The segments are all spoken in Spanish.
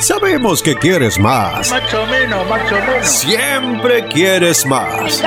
Sabemos que quieres más. Más o menos, más o menos. Siempre quieres más.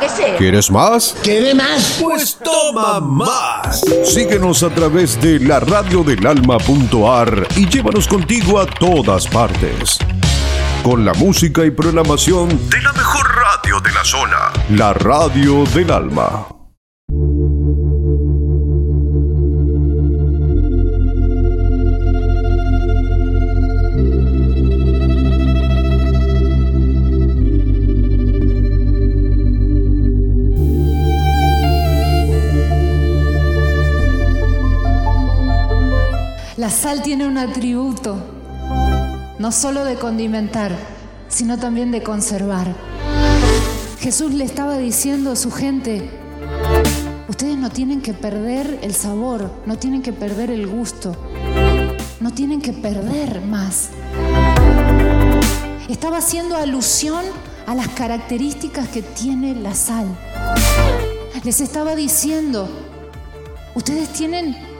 Me sé. ¿Quieres más? ¿Quiere más? Pues toma más. Síguenos a través de la radiodelalma.ar y llévanos contigo a todas partes. Con la música y programación de la mejor radio de la zona. La Radio del Alma. Sal tiene un atributo, no solo de condimentar, sino también de conservar. Jesús le estaba diciendo a su gente, ustedes no tienen que perder el sabor, no tienen que perder el gusto, no tienen que perder más. Estaba haciendo alusión a las características que tiene la sal. Les estaba diciendo, ustedes tienen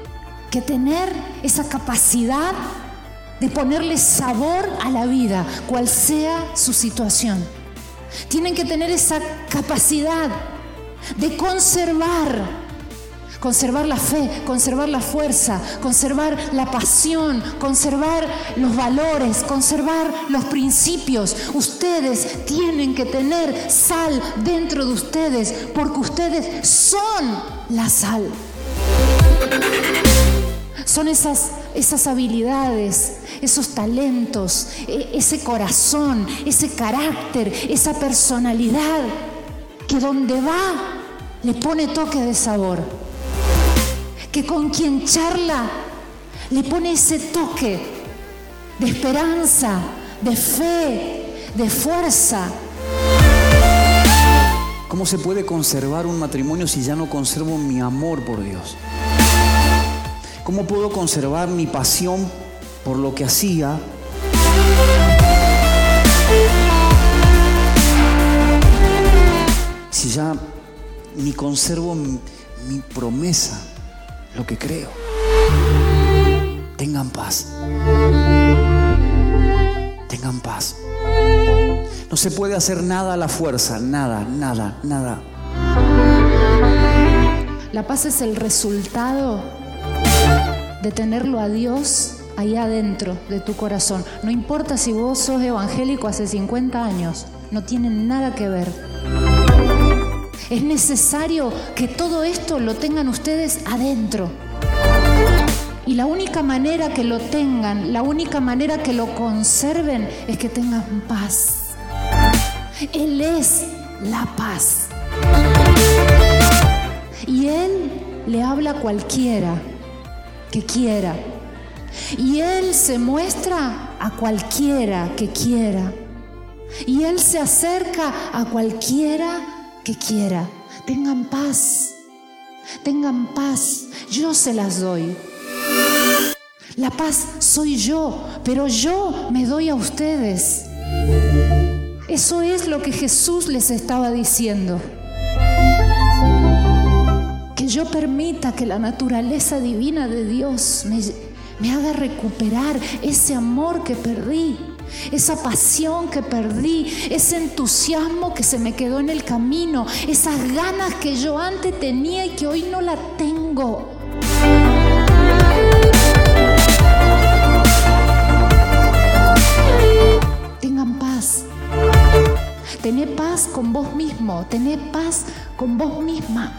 que tener esa capacidad de ponerle sabor a la vida, cual sea su situación. Tienen que tener esa capacidad de conservar, conservar la fe, conservar la fuerza, conservar la pasión, conservar los valores, conservar los principios. Ustedes tienen que tener sal dentro de ustedes porque ustedes son la sal. Son esas, esas habilidades, esos talentos, e, ese corazón, ese carácter, esa personalidad que donde va le pone toque de sabor. Que con quien charla le pone ese toque de esperanza, de fe, de fuerza. ¿Cómo se puede conservar un matrimonio si ya no conservo mi amor por Dios? ¿Cómo puedo conservar mi pasión por lo que hacía? Si ya ni conservo mi, promesa, lo que creo. Tengan paz. Tengan paz. No se puede hacer nada a la fuerza, nada, nada, nada. La paz es el resultado de tenerlo a Dios ahí adentro de tu corazón. No importa si vos sos evangélico hace 50 años, no tiene nada que ver. Es necesario que todo esto lo tengan ustedes adentro. Y la única manera que lo tengan, la única manera que lo conserven es que tengan paz. Él es la paz. Y Él le habla a cualquiera que quiera. Y Él se muestra a cualquiera que quiera. Y Él se acerca a cualquiera que quiera. Tengan paz. Tengan paz. Yo se las doy. La paz soy yo, pero yo me doy a ustedes. Eso es lo que Jesús les estaba diciendo yo permita que la naturaleza divina de Dios me, me haga recuperar ese amor que perdí, esa pasión que perdí, ese entusiasmo que se me quedó en el camino, esas ganas que yo antes tenía y que hoy no la tengo. Tené paz con vos mismo, tené paz con vos misma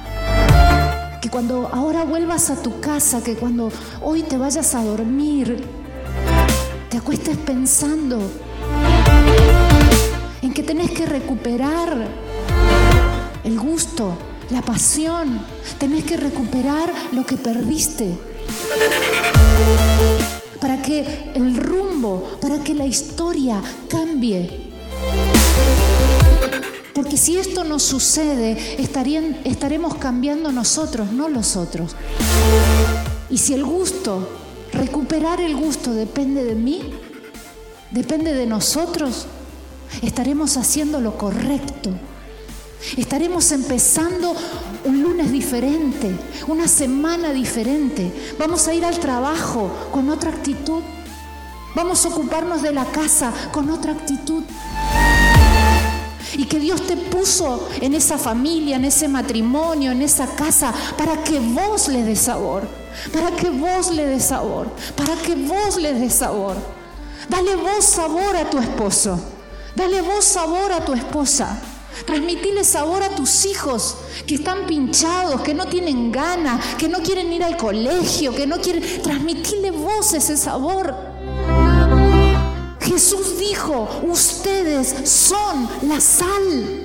que cuando ahora vuelvas a tu casa, que cuando hoy te vayas a dormir, te acuestes pensando en que tenés que recuperar el gusto, la pasión, tenés que recuperar lo que perdiste. Para que el rumbo, para que la historia cambie. Porque si esto no sucede, estaremos cambiando nosotros, no los otros. Y si el gusto, recuperar el gusto depende de mí, depende de nosotros, estaremos haciendo lo correcto. Estaremos empezando un lunes diferente, una semana diferente. Vamos a ir al trabajo con otra actitud. Vamos a ocuparnos de la casa con otra actitud. Y que Dios te puso en esa familia, en ese matrimonio, en esa casa, para que vos le des sabor, para que vos le des sabor, para que vos le des sabor. Dale vos sabor a tu esposo, dale vos sabor a tu esposa. Transmitile sabor a tus hijos que están pinchados, que no tienen ganas, que no quieren ir al colegio, que no quieren... Transmitile vos ese sabor. Jesús dijo, ustedes son la sal.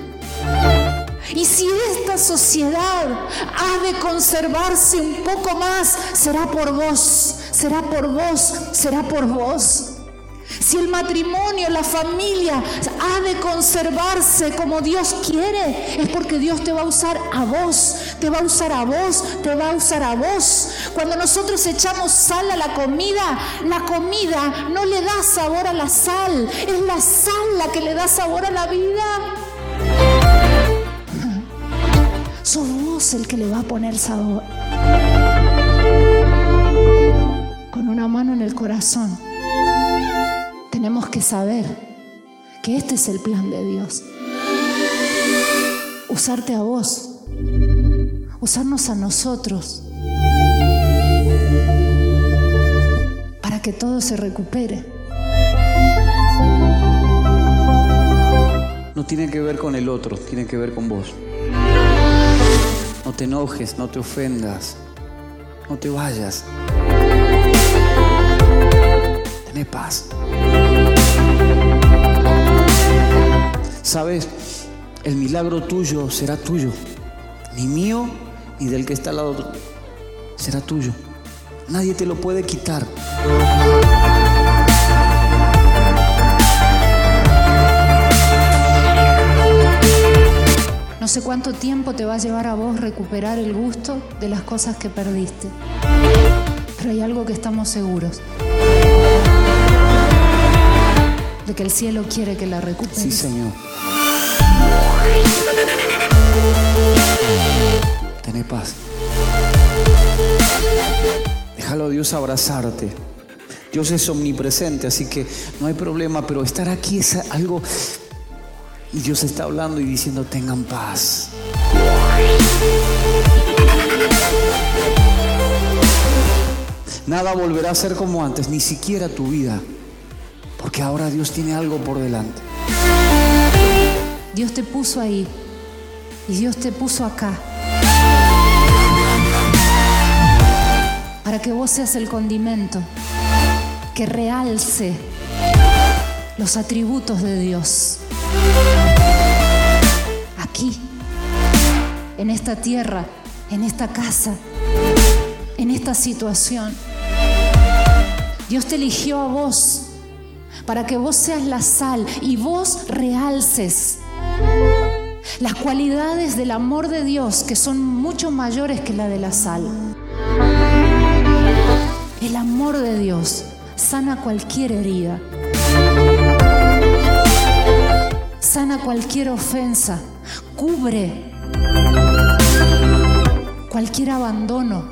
Y si esta sociedad ha de conservarse un poco más, será por vos, será por vos, será por vos. Si el matrimonio, la familia ha de conservarse como Dios quiere, es porque Dios te va a usar a vos, te va a usar a vos, te va a usar a vos. Cuando nosotros echamos sal a la comida, la comida no le da sabor a la sal, es la sal la que le da sabor a la vida. Sos vos el que le va a poner sabor. Con una mano en el corazón tenemos que saber que este es el plan de Dios. Usarte a vos, usarnos a nosotros, para que todo se recupere. No tiene que ver con el otro, tiene que ver con vos. No te enojes, no te ofendas, no te vayas. Tené paz. Sabes, el milagro tuyo será tuyo, ni mío ni del que está al lado, será tuyo. Nadie te lo puede quitar. No sé cuánto tiempo te va a llevar a vos recuperar el gusto de las cosas que perdiste, pero hay algo que estamos seguros de que el cielo quiere que la recuperes. Sí, Señor. Tené paz. Déjalo Dios abrazarte. Dios es omnipresente, así que no hay problema, pero estar aquí es algo... Y Dios está hablando y diciendo, tengan paz. Nada volverá a ser como antes, ni siquiera tu vida. Porque ahora Dios tiene algo por delante. Dios te puso ahí y Dios te puso acá. Para que vos seas el condimento que realce los atributos de Dios. Aquí, en esta tierra, en esta casa, en esta situación. Dios te eligió a vos para que vos seas la sal y vos realces las cualidades del amor de Dios que son mucho mayores que la de la sal. El amor de Dios sana cualquier herida, sana cualquier ofensa, cubre cualquier abandono.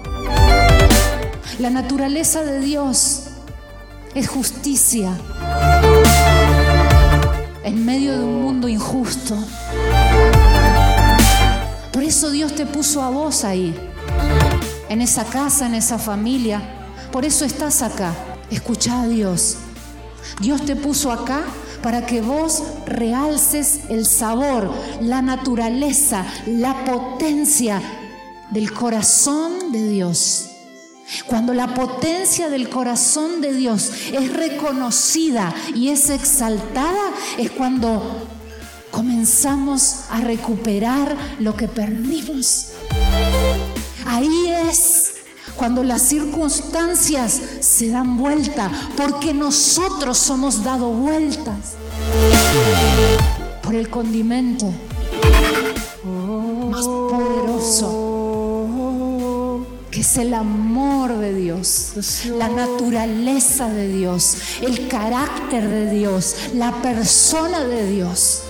La naturaleza de Dios es justicia en medio de un mundo injusto. Por eso Dios te puso a vos ahí, en esa casa, en esa familia. Por eso estás acá. Escucha a Dios. Dios te puso acá para que vos realces el sabor, la naturaleza, la potencia del corazón de Dios. Cuando la potencia del corazón de Dios es reconocida y es exaltada, es cuando comenzamos a recuperar lo que perdimos. Ahí es cuando las circunstancias se dan vuelta, porque nosotros somos dado vueltas por el condimento más poderoso que es el amor de Dios, la naturaleza de Dios, el carácter de Dios, la persona de Dios.